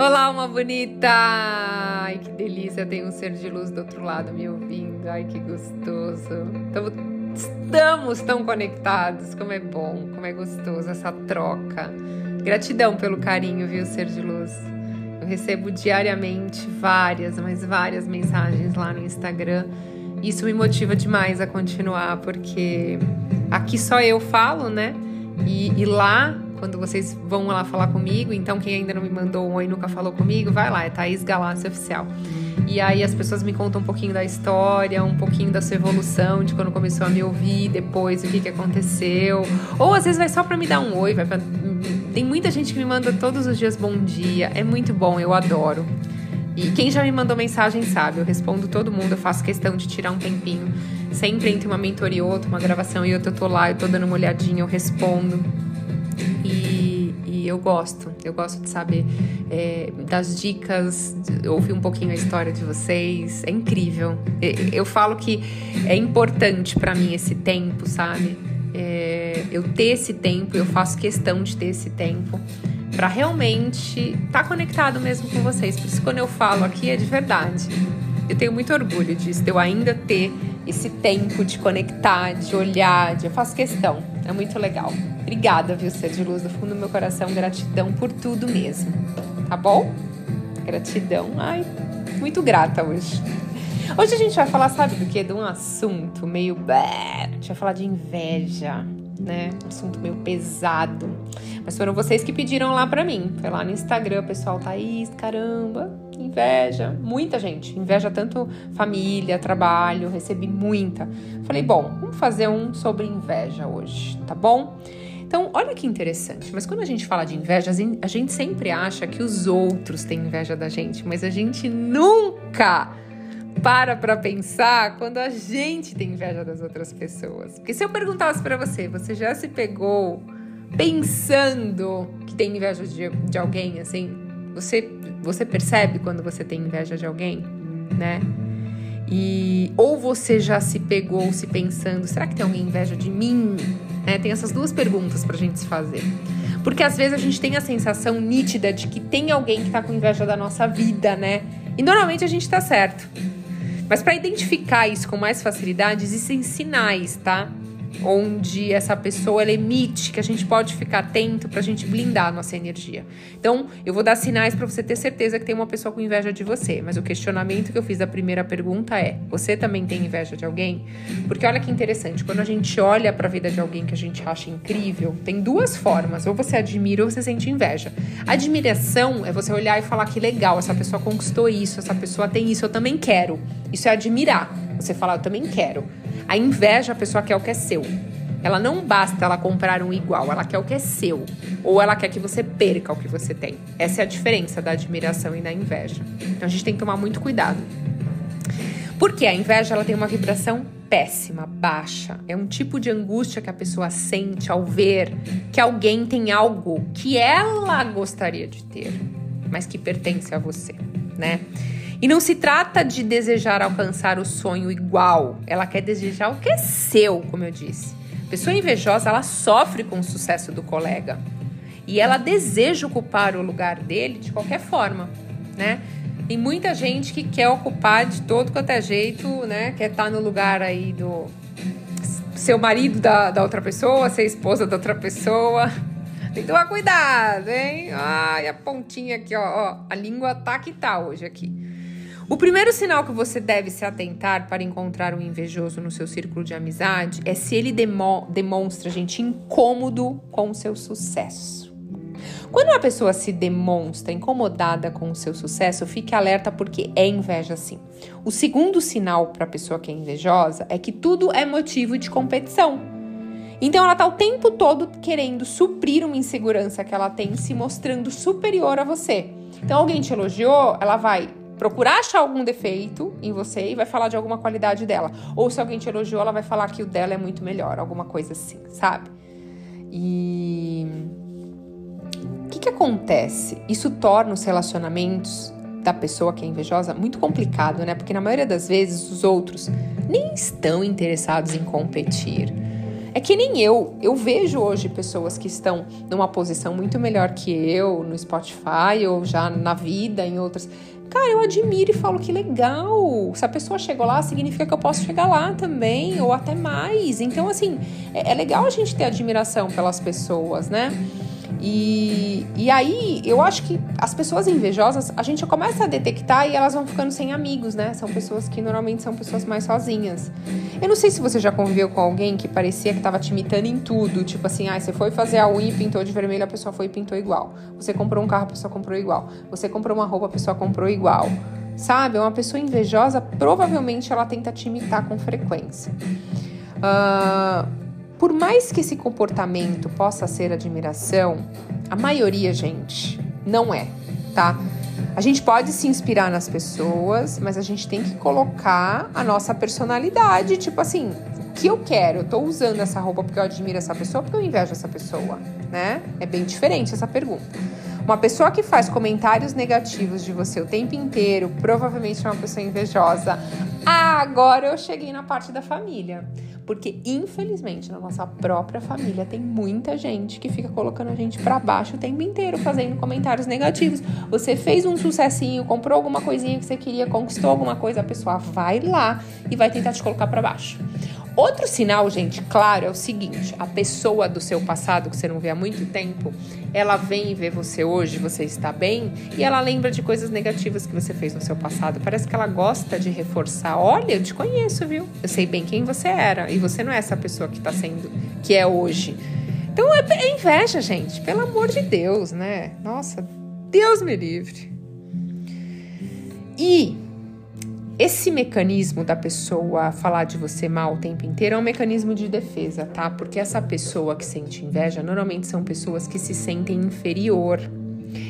Olá, uma bonita! Ai, que delícia, tem um ser de luz do outro lado me ouvindo. Ai, que gostoso. estamos tão conectados, como é bom, como é gostoso essa troca. Gratidão pelo carinho, viu, ser de luz. Eu recebo diariamente várias, mas várias mensagens lá no Instagram. Isso me motiva demais a continuar, porque aqui só eu falo, né? E, e lá quando vocês vão lá falar comigo. Então, quem ainda não me mandou um oi nunca falou comigo, vai lá, é Thaís Galácia Oficial. E aí as pessoas me contam um pouquinho da história, um pouquinho da sua evolução, de quando começou a me ouvir, depois o que, que aconteceu. Ou às vezes vai só pra me dar um oi, vai pra... Tem muita gente que me manda todos os dias bom dia. É muito bom, eu adoro. E quem já me mandou mensagem sabe, eu respondo todo mundo, eu faço questão de tirar um tempinho. Sempre entre uma mentoria e outra, uma gravação e outra, eu tô lá, eu tô dando uma olhadinha, eu respondo. Eu gosto, eu gosto de saber é, das dicas, ouvir um pouquinho a história de vocês. É incrível. Eu falo que é importante para mim esse tempo, sabe? É, eu ter esse tempo, eu faço questão de ter esse tempo para realmente estar tá conectado mesmo com vocês. Por isso, quando eu falo aqui, é de verdade. Eu tenho muito orgulho disso, de eu ainda ter esse tempo de conectar, de olhar, de eu faço questão. É muito legal. Obrigada, viu, ser de luz do fundo do meu coração. Gratidão por tudo mesmo. Tá bom? Gratidão. Ai, muito grata hoje. Hoje a gente vai falar, sabe do que? De um assunto meio. A gente vai falar de inveja né? Assunto meio pesado. Mas foram vocês que pediram lá para mim. Foi lá no Instagram, pessoal, Thaís, caramba, inveja. Muita gente. Inveja tanto família, trabalho, recebi muita. Falei, bom, vamos fazer um sobre inveja hoje, tá bom? Então, olha que interessante, mas quando a gente fala de inveja, a gente sempre acha que os outros têm inveja da gente, mas a gente nunca para para pensar quando a gente tem inveja das outras pessoas. Porque se eu perguntasse para você, você já se pegou pensando que tem inveja de, de alguém, assim? Você, você percebe quando você tem inveja de alguém, né? E ou você já se pegou se pensando, será que tem alguém inveja de mim? Né? Tem essas duas perguntas pra gente se fazer. Porque às vezes a gente tem a sensação nítida de que tem alguém que tá com inveja da nossa vida, né? E normalmente a gente tá certo. Mas para identificar isso com mais facilidade, existem sinais, tá? Onde essa pessoa emite, que a gente pode ficar atento para a gente blindar a nossa energia. Então, eu vou dar sinais para você ter certeza que tem uma pessoa com inveja de você. Mas o questionamento que eu fiz da primeira pergunta é: você também tem inveja de alguém? Porque olha que interessante, quando a gente olha para a vida de alguém que a gente acha incrível, tem duas formas: ou você admira ou você sente inveja. Admiração é você olhar e falar que legal, essa pessoa conquistou isso, essa pessoa tem isso, eu também quero. Isso é admirar. Você fala, eu também quero. A inveja, a pessoa quer o que é seu. Ela não basta ela comprar um igual, ela quer o que é seu. Ou ela quer que você perca o que você tem. Essa é a diferença da admiração e da inveja. Então a gente tem que tomar muito cuidado. Porque a inveja ela tem uma vibração péssima, baixa. É um tipo de angústia que a pessoa sente ao ver que alguém tem algo que ela gostaria de ter, mas que pertence a você, né? E não se trata de desejar alcançar o sonho igual, ela quer desejar o que é seu, como eu disse. Pessoa invejosa, ela sofre com o sucesso do colega. E ela deseja ocupar o lugar dele de qualquer forma, né? Tem muita gente que quer ocupar de todo quanto é jeito, né? Quer estar no lugar aí do seu marido da, da outra pessoa, ser esposa da outra pessoa. Tem que tomar cuidado, hein? Ai, a pontinha aqui, ó, ó. A língua tá que tá hoje aqui. O primeiro sinal que você deve se atentar para encontrar um invejoso no seu círculo de amizade é se ele demo demonstra, gente, incômodo com o seu sucesso. Quando uma pessoa se demonstra incomodada com o seu sucesso, fique alerta porque é inveja sim. O segundo sinal para a pessoa que é invejosa é que tudo é motivo de competição. Então ela está o tempo todo querendo suprir uma insegurança que ela tem, se mostrando superior a você. Então alguém te elogiou, ela vai procurar achar algum defeito em você e vai falar de alguma qualidade dela. Ou se alguém te elogiou, ela vai falar que o dela é muito melhor, alguma coisa assim, sabe? E o que, que acontece? Isso torna os relacionamentos da pessoa que é invejosa muito complicado, né? Porque na maioria das vezes os outros nem estão interessados em competir. É que nem eu. Eu vejo hoje pessoas que estão numa posição muito melhor que eu, no Spotify ou já na vida, em outras. Cara, eu admiro e falo que legal. Se a pessoa chegou lá, significa que eu posso chegar lá também, ou até mais. Então, assim, é, é legal a gente ter admiração pelas pessoas, né? E, e aí, eu acho que as pessoas invejosas, a gente começa a detectar e elas vão ficando sem amigos, né? São pessoas que normalmente são pessoas mais sozinhas. Eu não sei se você já conviveu com alguém que parecia que tava te imitando em tudo. Tipo assim, ah, você foi fazer a unha e pintou de vermelho, a pessoa foi e pintou igual. Você comprou um carro, a pessoa comprou igual. Você comprou uma roupa, a pessoa comprou igual. Sabe? Uma pessoa invejosa, provavelmente ela tenta te imitar com frequência. Uh, por mais que esse comportamento possa ser admiração, a maioria, gente, não é, tá? A gente pode se inspirar nas pessoas, mas a gente tem que colocar a nossa personalidade, tipo assim, o que eu quero? Eu tô usando essa roupa porque eu admiro essa pessoa, porque eu invejo essa pessoa, né? É bem diferente essa pergunta. Uma pessoa que faz comentários negativos de você o tempo inteiro, provavelmente é uma pessoa invejosa. Ah, agora eu cheguei na parte da família. Porque, infelizmente, na nossa própria família tem muita gente que fica colocando a gente para baixo o tempo inteiro, fazendo comentários negativos. Você fez um sucessinho, comprou alguma coisinha que você queria, conquistou alguma coisa, a pessoa vai lá e vai tentar te colocar para baixo. Outro sinal, gente, claro, é o seguinte: a pessoa do seu passado, que você não vê há muito tempo, ela vem ver você hoje, você está bem, e ela lembra de coisas negativas que você fez no seu passado. Parece que ela gosta de reforçar. Olha, eu te conheço, viu? Eu sei bem quem você era, e você não é essa pessoa que está sendo, que é hoje. Então é, é inveja, gente, pelo amor de Deus, né? Nossa, Deus me livre. E esse mecanismo da pessoa falar de você mal o tempo inteiro é um mecanismo de defesa, tá? Porque essa pessoa que sente inveja normalmente são pessoas que se sentem inferior.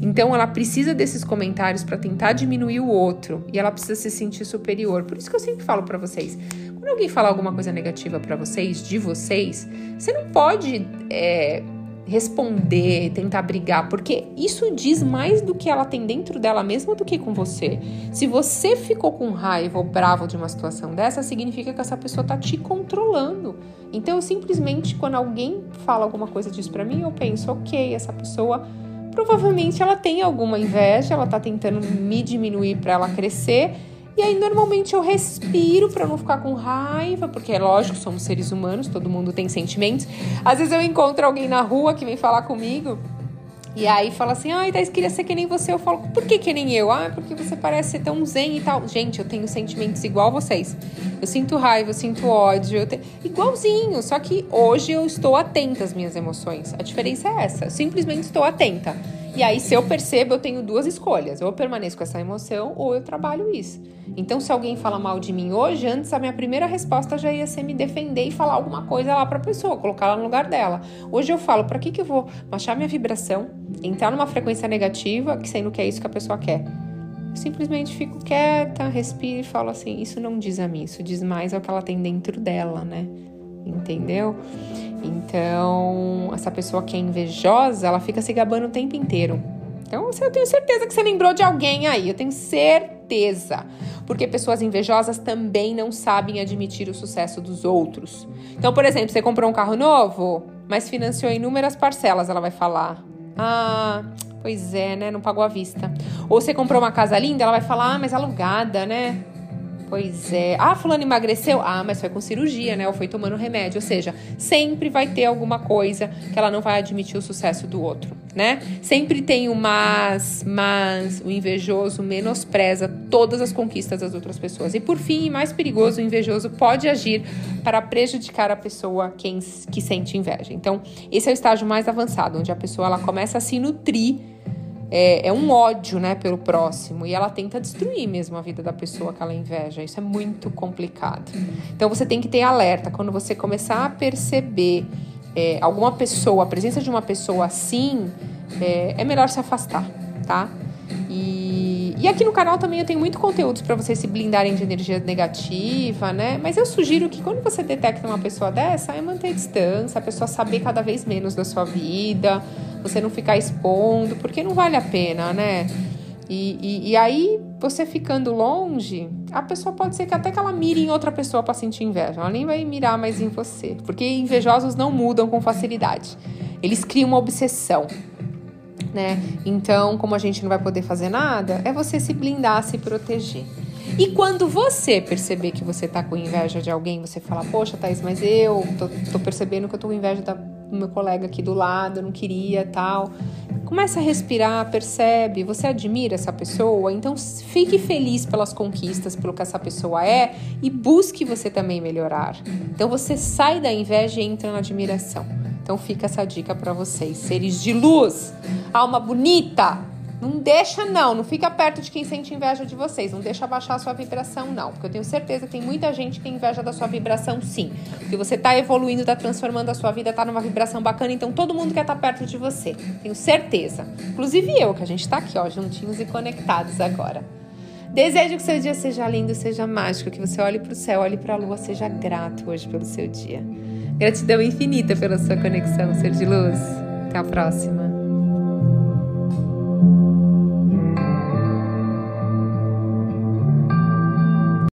Então ela precisa desses comentários para tentar diminuir o outro e ela precisa se sentir superior. Por isso que eu sempre falo para vocês, quando alguém falar alguma coisa negativa para vocês, de vocês, você não pode é, responder, tentar brigar, porque isso diz mais do que ela tem dentro dela mesma do que com você. Se você ficou com raiva ou bravo de uma situação dessa, significa que essa pessoa tá te controlando. Então, eu simplesmente, quando alguém fala alguma coisa disso para mim, eu penso, ok, essa pessoa provavelmente ela tem alguma inveja, ela tá tentando me diminuir para ela crescer e aí, normalmente, eu respiro para não ficar com raiva, porque é lógico, somos seres humanos, todo mundo tem sentimentos. Às vezes eu encontro alguém na rua que vem falar comigo. E aí fala assim, ai, Thais, queria ser que nem você. Eu falo, por que que nem eu? Ah, porque você parece ser tão zen e tal. Gente, eu tenho sentimentos igual vocês. Eu sinto raiva, eu sinto ódio, eu tenho... igualzinho. Só que hoje eu estou atenta às minhas emoções. A diferença é essa, eu simplesmente estou atenta. E aí, se eu percebo, eu tenho duas escolhas. Ou eu permaneço com essa emoção, ou eu trabalho isso. Então, se alguém fala mal de mim hoje, antes a minha primeira resposta já ia ser me defender e falar alguma coisa lá pra pessoa, colocar ela no lugar dela. Hoje eu falo, para que que eu vou baixar minha vibração, entrar numa frequência negativa, sendo que é isso que a pessoa quer? Eu simplesmente fico quieta, respiro e falo assim: isso não diz a mim, isso diz mais ao que ela tem dentro dela, né? Entendeu? Então, essa pessoa que é invejosa, ela fica se gabando o tempo inteiro. Então, eu tenho certeza que você lembrou de alguém aí, eu tenho certeza. Porque pessoas invejosas também não sabem admitir o sucesso dos outros. Então, por exemplo, você comprou um carro novo, mas financiou inúmeras parcelas, ela vai falar: Ah, pois é, né? Não pagou à vista. Ou você comprou uma casa linda, ela vai falar: Ah, mas alugada, né? Pois é. Ah, fulano emagreceu? Ah, mas foi com cirurgia, né? Ou foi tomando remédio. Ou seja, sempre vai ter alguma coisa que ela não vai admitir o sucesso do outro, né? Sempre tem o mas, mas o invejoso menospreza todas as conquistas das outras pessoas. E por fim, mais perigoso, o invejoso pode agir para prejudicar a pessoa quem, que sente inveja. Então, esse é o estágio mais avançado, onde a pessoa ela começa a se nutrir é, é, um ódio, né, pelo próximo e ela tenta destruir mesmo a vida da pessoa que ela inveja. Isso é muito complicado. Então você tem que ter alerta quando você começar a perceber é, alguma pessoa, a presença de uma pessoa assim, é, é melhor se afastar, tá? E, e aqui no canal também eu tenho muito conteúdos para vocês se blindarem de energia negativa, né? Mas eu sugiro que quando você detecta uma pessoa dessa, é manter distância, a pessoa saber cada vez menos da sua vida, você não ficar expondo, porque não vale a pena, né? E, e, e, aí, você ficando longe, a pessoa pode ser que até que ela mire em outra pessoa para sentir inveja. Ela nem vai mirar mais em você. Porque invejosos não mudam com facilidade. Eles criam uma obsessão. Né? Então, como a gente não vai poder fazer nada, é você se blindar, se proteger. E quando você perceber que você tá com inveja de alguém, você fala, poxa, Thaís, mas eu tô, tô percebendo que eu tô com inveja da, meu colega aqui do lado, não queria tal. Começa a respirar, percebe, você admira essa pessoa, então fique feliz pelas conquistas, pelo que essa pessoa é e busque você também melhorar. Então você sai da inveja e entra na admiração. Então fica essa dica para vocês, seres de luz, alma bonita, não deixa, não. Não fica perto de quem sente inveja de vocês. Não deixa baixar a sua vibração, não. Porque eu tenho certeza que tem muita gente que tem inveja da sua vibração, sim. Porque você tá evoluindo, tá transformando a sua vida, tá numa vibração bacana. Então todo mundo quer estar tá perto de você. Tenho certeza. Inclusive eu, que a gente tá aqui, ó, juntinhos e conectados agora. Desejo que seu dia seja lindo, seja mágico, que você olhe para o céu, olhe para a lua, seja grato hoje pelo seu dia. Gratidão infinita pela sua conexão, ser de luz. Até a próxima.